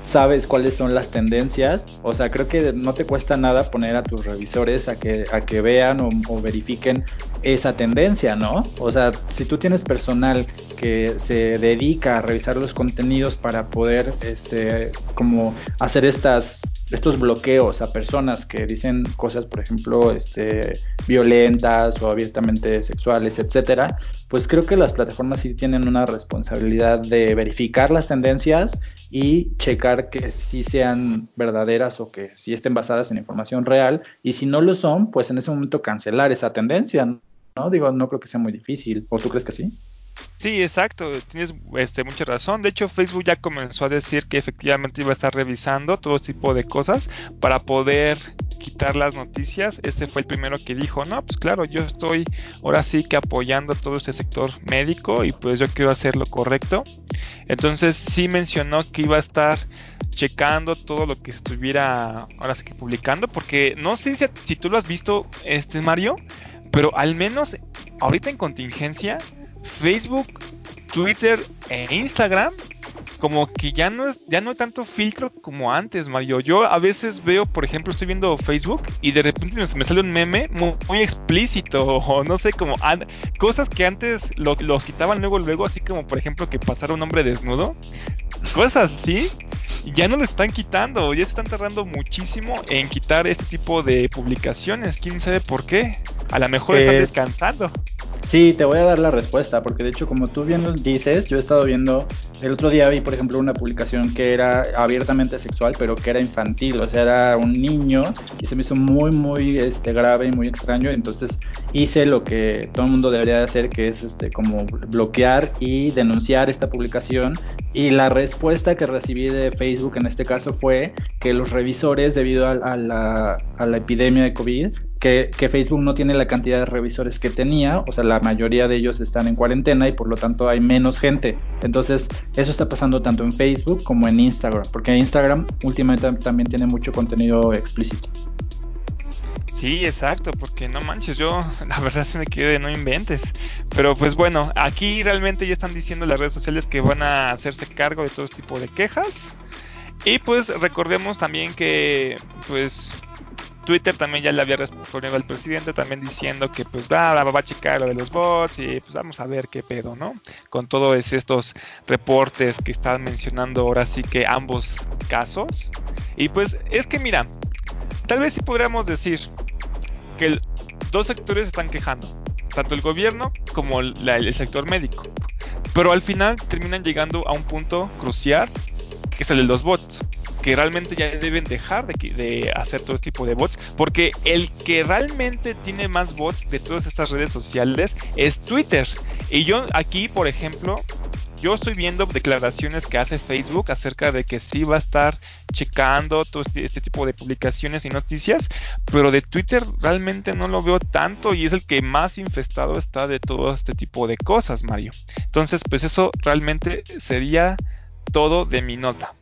A: sabes cuáles son las tendencias. O sea, creo que no te cuesta nada poner a tus revisores a que, a que vean o, verifiquen esa tendencia, ¿no? O sea, si tú tienes personal que se dedica a revisar los contenidos para poder, este, como hacer estas estos bloqueos a personas que dicen cosas, por ejemplo, este, violentas o abiertamente sexuales, etcétera, pues creo que las plataformas sí tienen una responsabilidad de verificar las tendencias y checar que sí sean verdaderas o que sí estén basadas en información real. Y si no lo son, pues en ese momento cancelar esa tendencia, ¿no? Digo, no creo que sea muy difícil. ¿O tú crees que sí?
B: Sí, exacto, tienes este, mucha razón. De hecho, Facebook ya comenzó a decir que efectivamente iba a estar revisando todo tipo de cosas para poder quitar las noticias. Este fue el primero que dijo, no, pues claro, yo estoy ahora sí que apoyando todo este sector médico y pues yo quiero hacer lo correcto. Entonces sí mencionó que iba a estar checando todo lo que estuviera ahora sí que publicando, porque no sé si, si tú lo has visto, este Mario, pero al menos ahorita en contingencia Facebook, Twitter e Instagram como que ya no es ya no hay tanto filtro como antes, Mario. Yo a veces veo, por ejemplo, estoy viendo Facebook y de repente me, sale un meme muy, explícito o no sé, como cosas que antes lo, los quitaban luego luego, así como por ejemplo que pasara un hombre desnudo, cosas así. Ya no le están quitando, ya se están tardando muchísimo en quitar este tipo de publicaciones. ¿Quién sabe por qué? A lo mejor están descansando.
A: Sí, te voy a dar la respuesta, porque de hecho, como tú bien dices, yo he estado viendo, el otro día vi, por ejemplo, una publicación que era abiertamente sexual, pero que era infantil, o sea, era un niño, y se me hizo muy, muy este, grave y muy extraño, entonces hice lo que todo el mundo debería hacer, que es este, como bloquear y denunciar esta publicación, y la respuesta que recibí de Facebook en este caso fue que los revisores, debido a, la, a la epidemia de COVID, que, Facebook no tiene la cantidad de revisores que tenía, o sea, la mayoría de ellos están en cuarentena y por lo tanto hay menos gente. Entonces, eso está pasando tanto en Facebook como en Instagram, porque Instagram últimamente también tiene mucho contenido explícito.
B: Sí, exacto, porque no manches, yo la verdad se me quedé, no inventes. Pero pues bueno, aquí realmente ya están diciendo las redes sociales que van a hacerse cargo de todo tipo de quejas. Y pues recordemos también que pues Twitter también ya le había respondido al presidente también diciendo que pues va, va, a checar lo de los bots y pues vamos a ver qué pedo, ¿no? Con todos estos reportes que están mencionando ahora sí que ambos casos. Y pues es que mira, tal vez sí podríamos decir que dos sectores están quejando, tanto el gobierno como el sector médico. Pero al final terminan llegando a un punto crucial, que es el de los bots que realmente ya deben dejar de, hacer todo este tipo de bots, porque el que realmente tiene más bots de todas estas redes sociales es Twitter. Y yo aquí, por ejemplo, yo estoy viendo declaraciones que hace Facebook acerca de que sí va a estar checando todo este, este, tipo de publicaciones y noticias, pero de Twitter realmente no lo veo tanto y es el que más infestado está de todo este tipo de cosas, Mario. Entonces, pues eso realmente sería todo de mi nota.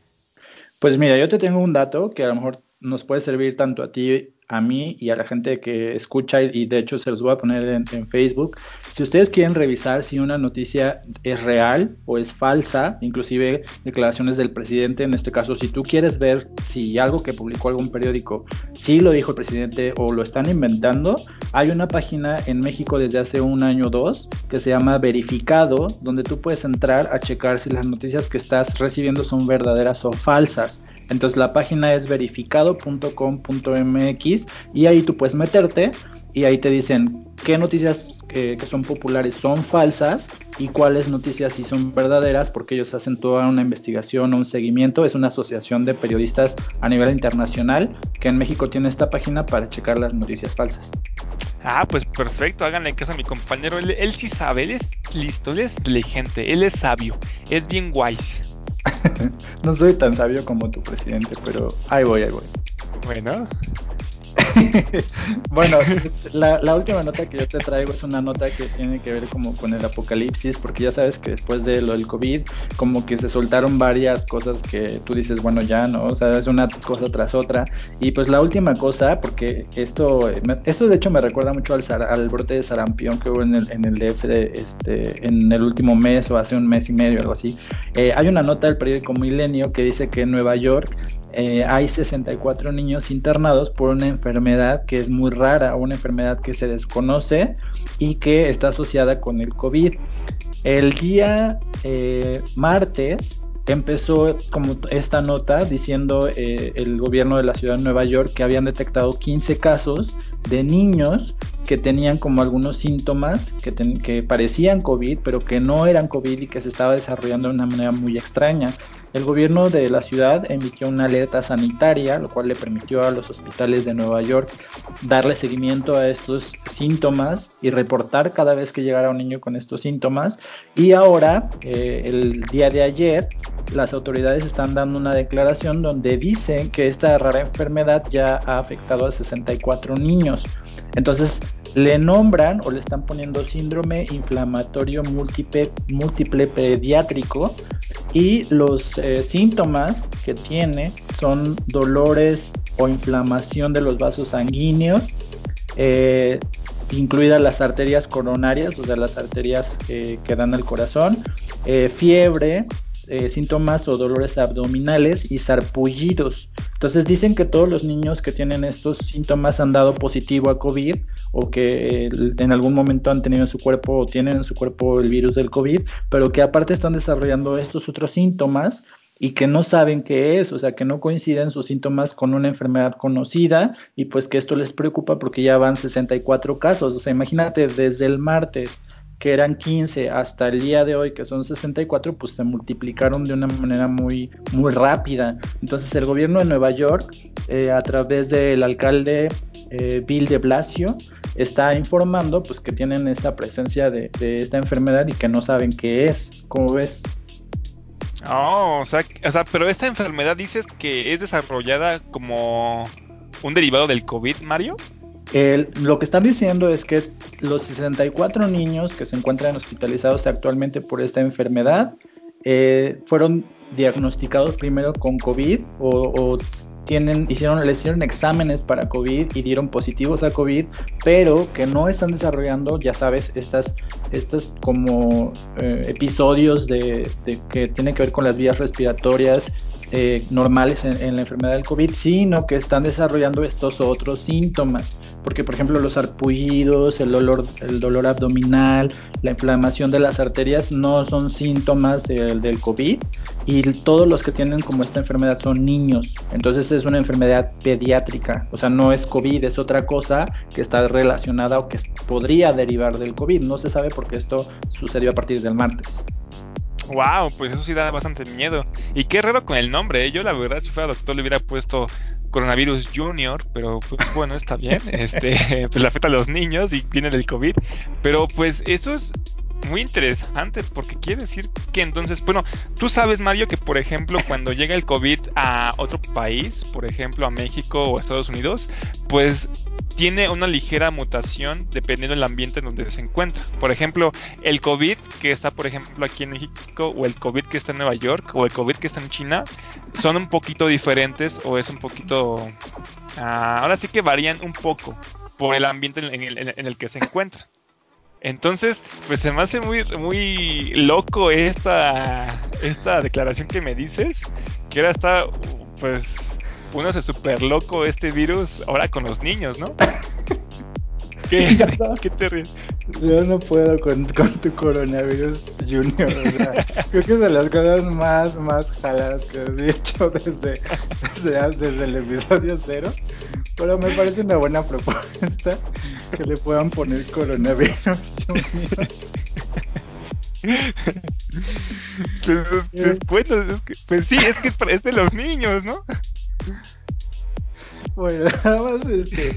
A: Pues mira, yo te tengo un dato que a lo mejor nos puede servir tanto a ti a mí y a la gente que escucha y, de hecho se los voy a poner en, Facebook. Si ustedes quieren revisar si una noticia es real o es falsa, inclusive declaraciones del presidente, en este caso, si tú quieres ver si algo que publicó algún periódico sí lo dijo el presidente o lo están inventando, hay una página en México desde hace un año o dos que se llama Verificado, donde tú puedes entrar a checar si las noticias que estás recibiendo son verdaderas o falsas. Entonces la página es verificado.com.mx y ahí tú puedes meterte y ahí te dicen qué noticias que, son populares son falsas y cuáles noticias sí son verdaderas porque ellos hacen toda una investigación o un seguimiento. Es una asociación de periodistas a nivel internacional que en México tiene esta página para checar las noticias falsas.
B: Ah, pues perfecto, háganle caso a mi compañero. Él, él sí sabe, él es listo, él es inteligente, él es sabio, es bien wise.
A: no soy tan sabio como tu presidente, pero ahí voy, ahí voy.
B: Bueno.
A: bueno, la, última nota que yo te traigo es una nota que tiene que ver como con el apocalipsis, porque ya sabes que después de lo del COVID, como que se soltaron varias cosas que tú dices, bueno, ya, ¿no? O sea, es una cosa tras otra. Y pues la última cosa, porque esto, esto de hecho me recuerda mucho al, brote de sarampión que hubo en el, en el DF de, este, en el último mes o hace un mes y medio, algo así. Eh, hay una nota del periódico Milenio que dice que en Nueva York eh, hay 64 niños internados por una enfermedad que es muy rara, una enfermedad que se desconoce y que está asociada con el COVID. El día eh, martes empezó como esta nota diciendo eh, el gobierno de la ciudad de Nueva York que habían detectado 15 casos de niños que tenían como algunos síntomas que, que parecían COVID, pero que no eran COVID y que se estaba desarrollando de una manera muy extraña. El gobierno de la ciudad emitió una alerta sanitaria, lo cual le permitió a los hospitales de Nueva York darle seguimiento a estos síntomas y reportar cada vez que llegara un niño con estos síntomas. Y ahora, eh, el día de ayer, las autoridades están dando una declaración donde dicen que esta rara enfermedad ya ha afectado a 64 niños. Entonces, le nombran o le están poniendo síndrome inflamatorio múltiple, múltiple pediátrico y los eh, síntomas que tiene son dolores o inflamación de los vasos sanguíneos, eh, incluidas las arterias coronarias, o sea, las arterias que dan al corazón, eh, fiebre, eh, síntomas o dolores abdominales y sarpullidos. Entonces dicen que todos los niños que tienen estos síntomas han dado positivo a COVID o que en algún momento han tenido en su cuerpo o tienen en su cuerpo el virus del COVID, pero que aparte están desarrollando estos otros síntomas y que no saben qué es, o sea, que no coinciden sus síntomas con una enfermedad conocida y pues que esto les preocupa porque ya van 64 casos, o sea, imagínate desde el martes que eran 15 hasta el día de hoy, que son 64, pues se multiplicaron de una manera muy, muy rápida. Entonces el gobierno de Nueva York, eh, a través del alcalde eh, Bill de Blasio, está informando pues que tienen esta presencia de, esta enfermedad y que no saben qué es. ¿Cómo ves?
B: Oh, o sea, o sea, pero esta enfermedad dices que es desarrollada como un derivado del COVID, Mario
A: lo que están diciendo es que los 64 niños que se encuentran hospitalizados actualmente por esta enfermedad eh, fueron diagnosticados primero con COVID o, tienen, hicieron, les hicieron exámenes para COVID y dieron positivos a COVID, pero que no están desarrollando, ya sabes, estas, estas como eh, episodios de, que tienen que ver con las vías respiratorias eh, normales en, la enfermedad del COVID, sino que están desarrollando estos otros síntomas, porque por ejemplo los arpullidos, el dolor, el dolor abdominal, la inflamación de las arterias no son síntomas del, del COVID y todos los que tienen como esta enfermedad son niños, entonces es una enfermedad pediátrica, o sea, no es COVID, es otra cosa que está relacionada o que podría derivar del COVID, no se sabe porque esto sucedió a partir del martes.
B: Wow, pues eso sí da bastante miedo. Y qué raro con el nombre, ¿eh? yo la verdad si fuera doctor le hubiera puesto coronavirus junior, pero pues bueno, está bien, este, pues afecta a los niños y viene del COVID, pero pues eso es muy interesante porque quiere decir que entonces, bueno, tú sabes Mario que por ejemplo cuando llega el COVID a otro país, por ejemplo a México o a Estados Unidos, pues tiene una ligera mutación dependiendo del ambiente en donde se encuentra. Por ejemplo, el COVID que está, por ejemplo, aquí en México, o el COVID que está en Nueva York, o el COVID que está en China, son un poquito diferentes o es un poquito... Ah, ahora sí que varían un poco por el ambiente en el, en el que se encuentra. Entonces, pues se me hace muy, muy loco esta, esta declaración que me dices, que ahora está, pues, se super loco este virus ahora con los niños, ¿no? ¿Qué, ¿Qué te ríes?
A: Yo no puedo con, tu coronavirus junior. O sea, creo que es de las cosas más, más jaladas que he hecho desde, desde, el episodio cero. Pero me parece una buena propuesta que le puedan poner coronavirus
B: pues, pues, pues, sí, es que es de los niños, ¿no?
A: Bueno, nada más este,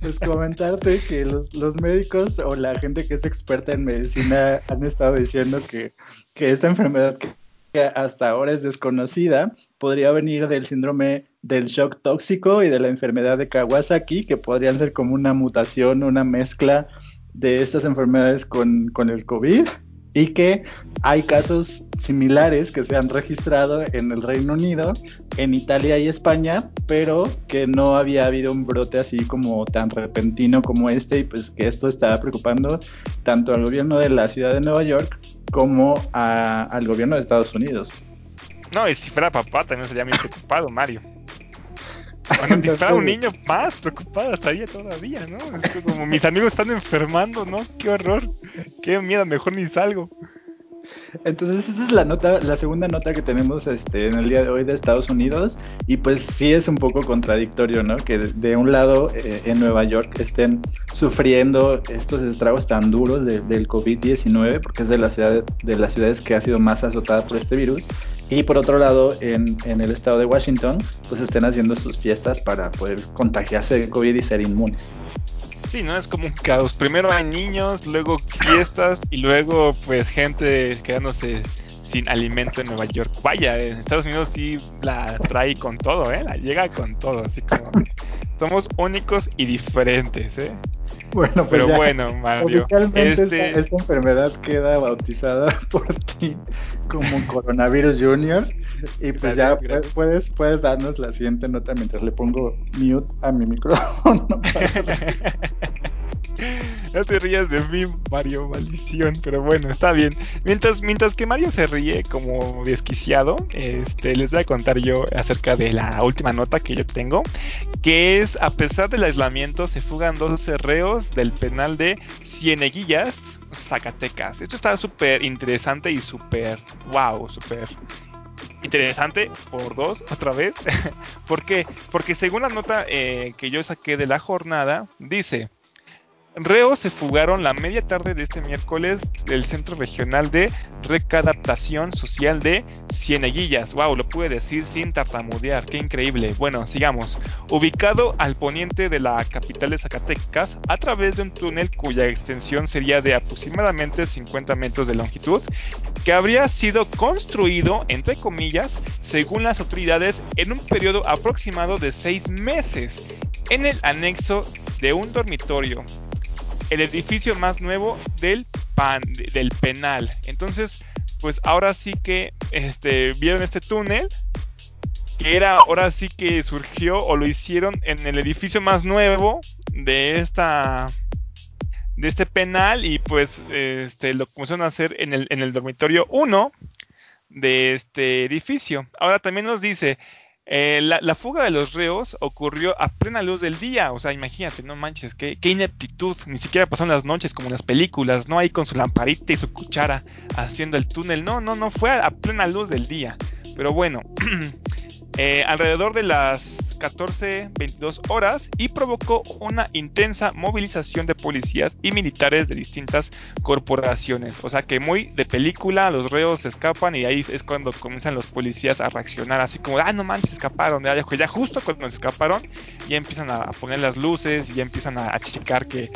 A: pues comentarte que los, los, médicos o la gente que es experta en medicina han estado diciendo que, que esta enfermedad que, hasta ahora es desconocida podría venir del síndrome del shock tóxico y de la enfermedad de Kawasaki, que podrían ser como una mutación, una mezcla de estas enfermedades con, con el COVID y que hay casos similares que se han registrado en el Reino Unido, en Italia y España, pero que no había habido un brote así como tan repentino como este y pues que esto estaba preocupando tanto al gobierno de la ciudad de Nueva York como al gobierno de Estados Unidos.
B: No, y si fuera papá también sería muy preocupado, Mario. Cuando si fuera un niño más preocupado estaría todavía, ¿no? Es como mis amigos están enfermando, ¿no? Qué horror, qué miedo, mejor ni salgo.
A: Entonces esa es la nota, la segunda nota que tenemos este, en el día de hoy de Estados Unidos y pues sí es un poco contradictorio, ¿no? Que de, un lado eh, en Nueva York estén sufriendo estos estragos tan duros del COVID-19 porque es de, la ciudad, de las ciudades que ha sido más azotada por este virus y por otro lado en, el estado de Washington pues estén haciendo sus fiestas para poder contagiarse de COVID y ser inmunes.
B: Sí, ¿no? Es como un caos. Primero hay niños, luego fiestas y luego pues gente quedándose sin alimento en Nueva York. Vaya, en Estados Unidos sí la trae con todo, ¿eh? La llega con todo, así como somos únicos y diferentes, ¿eh?
A: Bueno, pues Pero bueno, Mario. Oficialmente este esta, enfermedad queda bautizada por ti como coronavirus junior. Y pues ya puedes, puedes darnos la siguiente nota mientras le pongo mute a mi micrófono.
B: No te rías de mí, Mario, maldición, pero bueno, está bien. Mientras, mientras que Mario se ríe como desquiciado, este, les voy a contar yo acerca de la última nota que yo tengo, que es, a pesar del aislamiento, se fugan dos reos del penal de Cieneguillas, Zacatecas. Esto está súper interesante y súper, wow, súper interesante por dos otra vez. ¿Por qué? Porque según la nota eh, que yo saqué de la jornada, dice, Reos se fugaron la media tarde de este miércoles del Centro Regional de Recadaptación Social de Cieneguillas. Wow, lo pude decir sin tartamudear, qué increíble. Bueno, sigamos. Ubicado al poniente de la capital de Zacatecas, a través de un túnel cuya extensión sería de aproximadamente 50 metros de longitud, que habría sido construido, entre comillas, según las autoridades, en un periodo aproximado de seis meses, en el anexo de un dormitorio el edificio más nuevo del, pan, del penal. Entonces, pues ahora sí que este, vieron este túnel que era ahora sí que surgió o lo hicieron en el edificio más nuevo de esta de este penal y pues este lo comenzaron a hacer en el, en el dormitorio 1 de este edificio. Ahora también nos dice eh, la, fuga de los reos ocurrió a plena luz del día, o sea, imagínate, no manches, qué, ineptitud, ni siquiera pasaron las noches como en las películas, no ahí con su lamparita y su cuchara haciendo el túnel, no, no, no, fue a, plena luz del día. Pero bueno, eh, alrededor de las 14-22 horas y provocó una intensa movilización de policías y militares de distintas corporaciones. O sea que muy de película, los reos escapan y ahí es cuando comienzan los policías a reaccionar así como, ah, no manches, escaparon. Ya, ya justo cuando se escaparon, ya empiezan a, poner las luces y ya empiezan a, checar que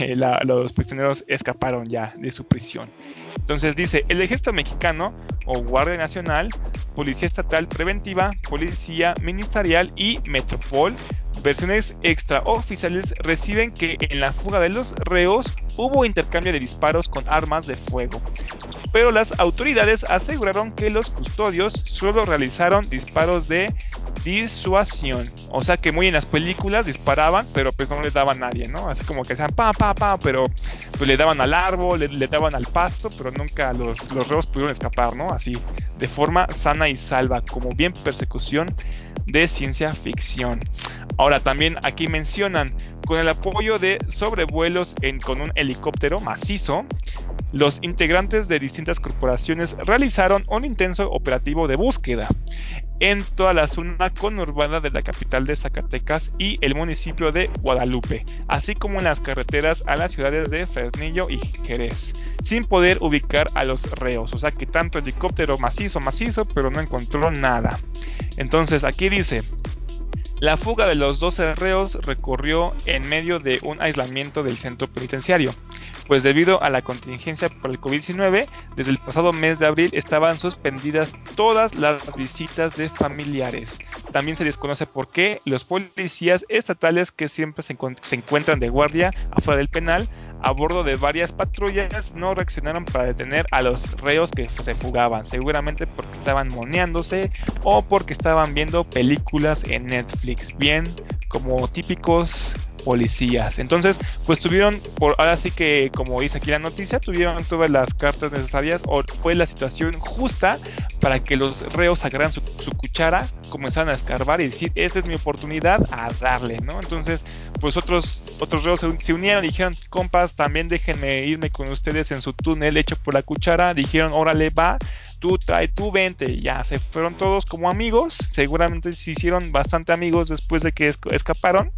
B: eh, los prisioneros escaparon ya de su prisión. Entonces dice, el ejército mexicano o Guardia Nacional, Policía Estatal Preventiva, Policía Ministerial y Metropol, versiones extraoficiales reciben que en la fuga de los reos hubo intercambio de disparos con armas de fuego. Pero las autoridades aseguraron que los custodios solo realizaron disparos de disuasión. O sea que muy en las películas disparaban, pero pues no les daban a nadie, ¿no? Así como que sean pa, pa, pa, pero pues le daban al árbol, le, daban al pasto, pero nunca los, los reos pudieron escapar, ¿no? Así, de forma sana y salva, como bien persecución de ciencia ficción. Ahora también aquí mencionan, con el apoyo de sobrevuelos en, con un helicóptero macizo, los integrantes de distintas corporaciones realizaron un intenso operativo de búsqueda en toda la zona conurbada de la capital de Zacatecas y el municipio de Guadalupe, así como en las carreteras a las ciudades de Fresnillo y Jerez, sin poder ubicar a los reos. O sea que tanto helicóptero macizo, macizo, pero no encontró nada. Entonces aquí dice, la fuga de los 12 reos recorrió en medio de un aislamiento del centro penitenciario, pues debido a la contingencia por el COVID-19, desde el pasado mes de abril estaban suspendidas todas las visitas de familiares. También se desconoce por qué los policías estatales que siempre se, se encuentran de guardia afuera del penal a bordo de varias patrullas no reaccionaron para detener a los reos que se fugaban, seguramente porque estaban moneándose o porque estaban viendo películas en Netflix, bien como típicos policías. Entonces, pues tuvieron, por ahora sí que, como dice aquí la noticia, tuvieron todas las cartas necesarias o fue la situación justa para que los reos sacaran su, cuchara, comenzaran a escarbar y decir, esta es mi oportunidad a darle, ¿no? Entonces, pues otros, otros reos se, unieron y dijeron, compas, también déjenme irme con ustedes en su túnel hecho por la cuchara. Dijeron, órale, va, tú trae tu 20. Ya se fueron todos como amigos. Seguramente se hicieron bastante amigos después de que escaparon.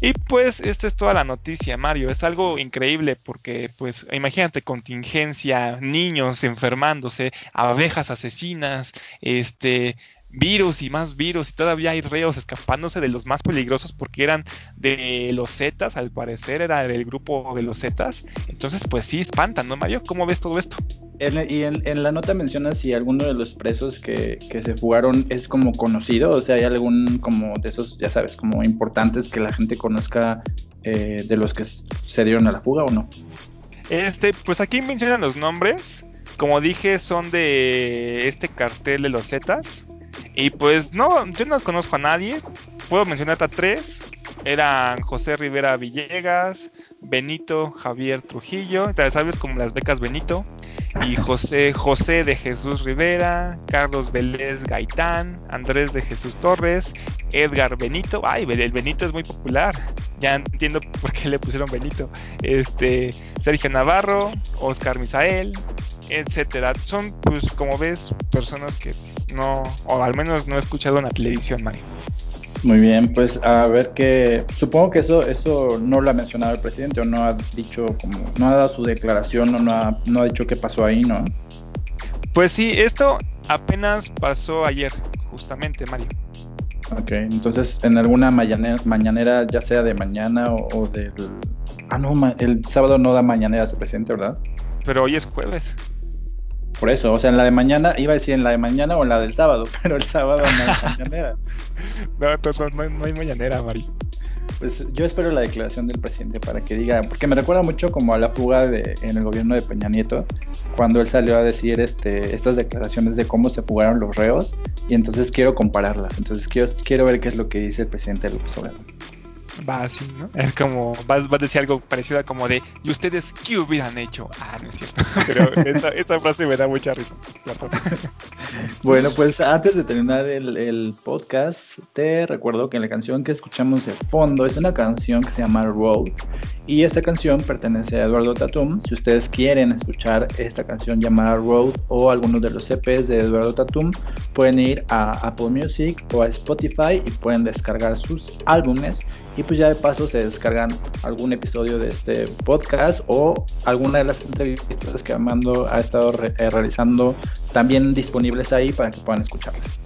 B: Y pues esta es toda la noticia, Mario. Es algo increíble porque, pues, imagínate contingencia, niños enfermándose, abejas asesinas, este, virus y más virus y todavía hay reos escapándose de los más peligrosos porque eran de los Zetas, al parecer era del grupo de los Zetas. Entonces, pues sí, espantan, ¿no, Mario? ¿Cómo ves todo esto?
A: y en, la nota menciona si alguno de los presos que, se fugaron es como conocido, o sea, hay algún como de esos, ya sabes, como importantes que la gente conozca eh, de los que se dieron a la fuga o no.
B: Este, pues aquí mencionan los nombres. Como dije, son de este cartel de los Zetas. Y pues no, yo no conozco a nadie. Puedo mencionar a tres. Eran José Rivera Villegas, Benito Javier Trujillo, sabes como las becas Benito, y José José de Jesús Rivera, Carlos Vélez Gaitán, Andrés de Jesús Torres, Edgar Benito, ay, el Benito es muy popular, ya entiendo por qué le pusieron Benito, este, Sergio Navarro, Oscar Misael, etcétera. Son, pues, como ves, personas que no, o al menos no he escuchado en la televisión, Mario.
A: Muy bien, pues a ver qué. Supongo que eso, eso no lo ha mencionado el presidente o no ha dicho como, no ha dado su declaración o no ha, no ha dicho qué pasó ahí, ¿no?
B: Pues sí, esto apenas pasó ayer, justamente, Mario.
A: Ok, entonces en alguna mañanera, mañanera ya sea de mañana o, o del... Ah, no, el sábado no da mañanera ese presidente, ¿verdad?
B: Pero hoy es jueves.
A: Por eso, o sea, en la de mañana, iba a decir en la de mañana o en la del sábado, pero el sábado no hay mañanera.
B: no, no, hay mañanera, Mari.
A: Pues yo espero la declaración del presidente para que diga, porque me recuerda mucho como a la fuga de, en el gobierno de Peña Nieto, cuando él salió a decir este, estas declaraciones de cómo se fugaron los reos, y entonces quiero compararlas, entonces quiero, quiero ver qué es lo que dice el presidente López Obrador
B: va así, ¿no? Es como, va, a decir algo parecido a como de, ¿y ustedes qué hubieran hecho? Ah, no es cierto. Pero esta, frase me da mucha risa.
A: bueno, pues antes de terminar el, podcast, te recuerdo que la canción que escuchamos de fondo es una canción que se llama Road. Y esta canción pertenece a Eduardo Tatum. Si ustedes quieren escuchar esta canción llamada Road o alguno de los CPs de Eduardo Tatum, pueden ir a Apple Music o a Spotify y pueden descargar sus álbumes y pues ya de paso se descargan algún episodio de este podcast o alguna de las entrevistas que Amando ha estado eh, realizando también disponibles ahí para que puedan escucharlas.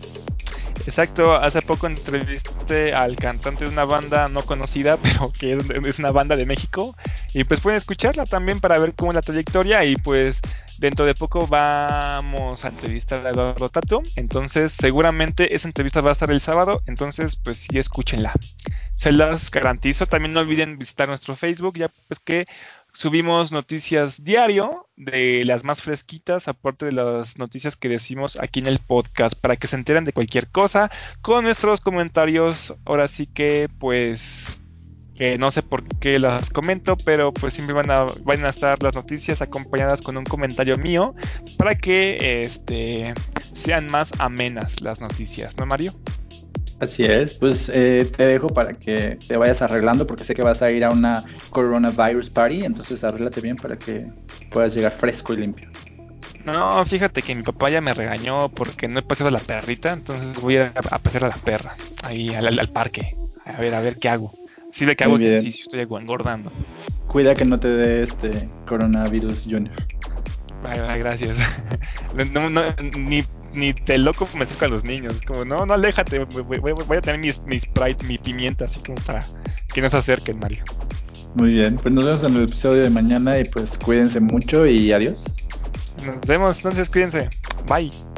B: Exacto, hace poco entrevisté al cantante de una banda no conocida, pero que es una banda de México. Y pues pueden escucharla también para ver cómo es la trayectoria. Y pues dentro de poco vamos a entrevistar a Eduardo Tato. Entonces seguramente esa entrevista va a estar el sábado. Entonces pues sí, escúchenla. Se las garantizo. También no olviden visitar nuestro Facebook, ya pues que subimos noticias diario de las más fresquitas, aparte de las noticias que decimos aquí en el podcast, para que se enteren de cualquier cosa, con nuestros comentarios. Ahora sí que, pues, que no sé por qué las comento, pero pues siempre van a, van a estar las noticias acompañadas con un comentario mío, para que este, sean más amenas las noticias, ¿no, Mario?
A: Así es, pues eh, te dejo para que te vayas arreglando porque sé que vas a ir a una coronavirus party, entonces arréglate bien para que puedas llegar fresco y limpio.
B: No, fíjate que mi papá ya me regañó porque no he paseado a la perrita, entonces voy a, a pasear a la perra, ahí al, parque, a ver, a ver qué hago. Sí ve que hago ejercicio, estoy engordando.
A: Cuida que no te dé este coronavirus, Junior.
B: Gracias. No, no, ni ni de loco me a los niños. Como, no, no, aléjate. Voy, a tener mis, mis Sprite, mi pimienta, así como para que no se acerquen, Mario.
A: Muy bien, pues nos vemos en el episodio de mañana y pues cuídense mucho y adiós.
B: Nos vemos, entonces cuídense. Bye.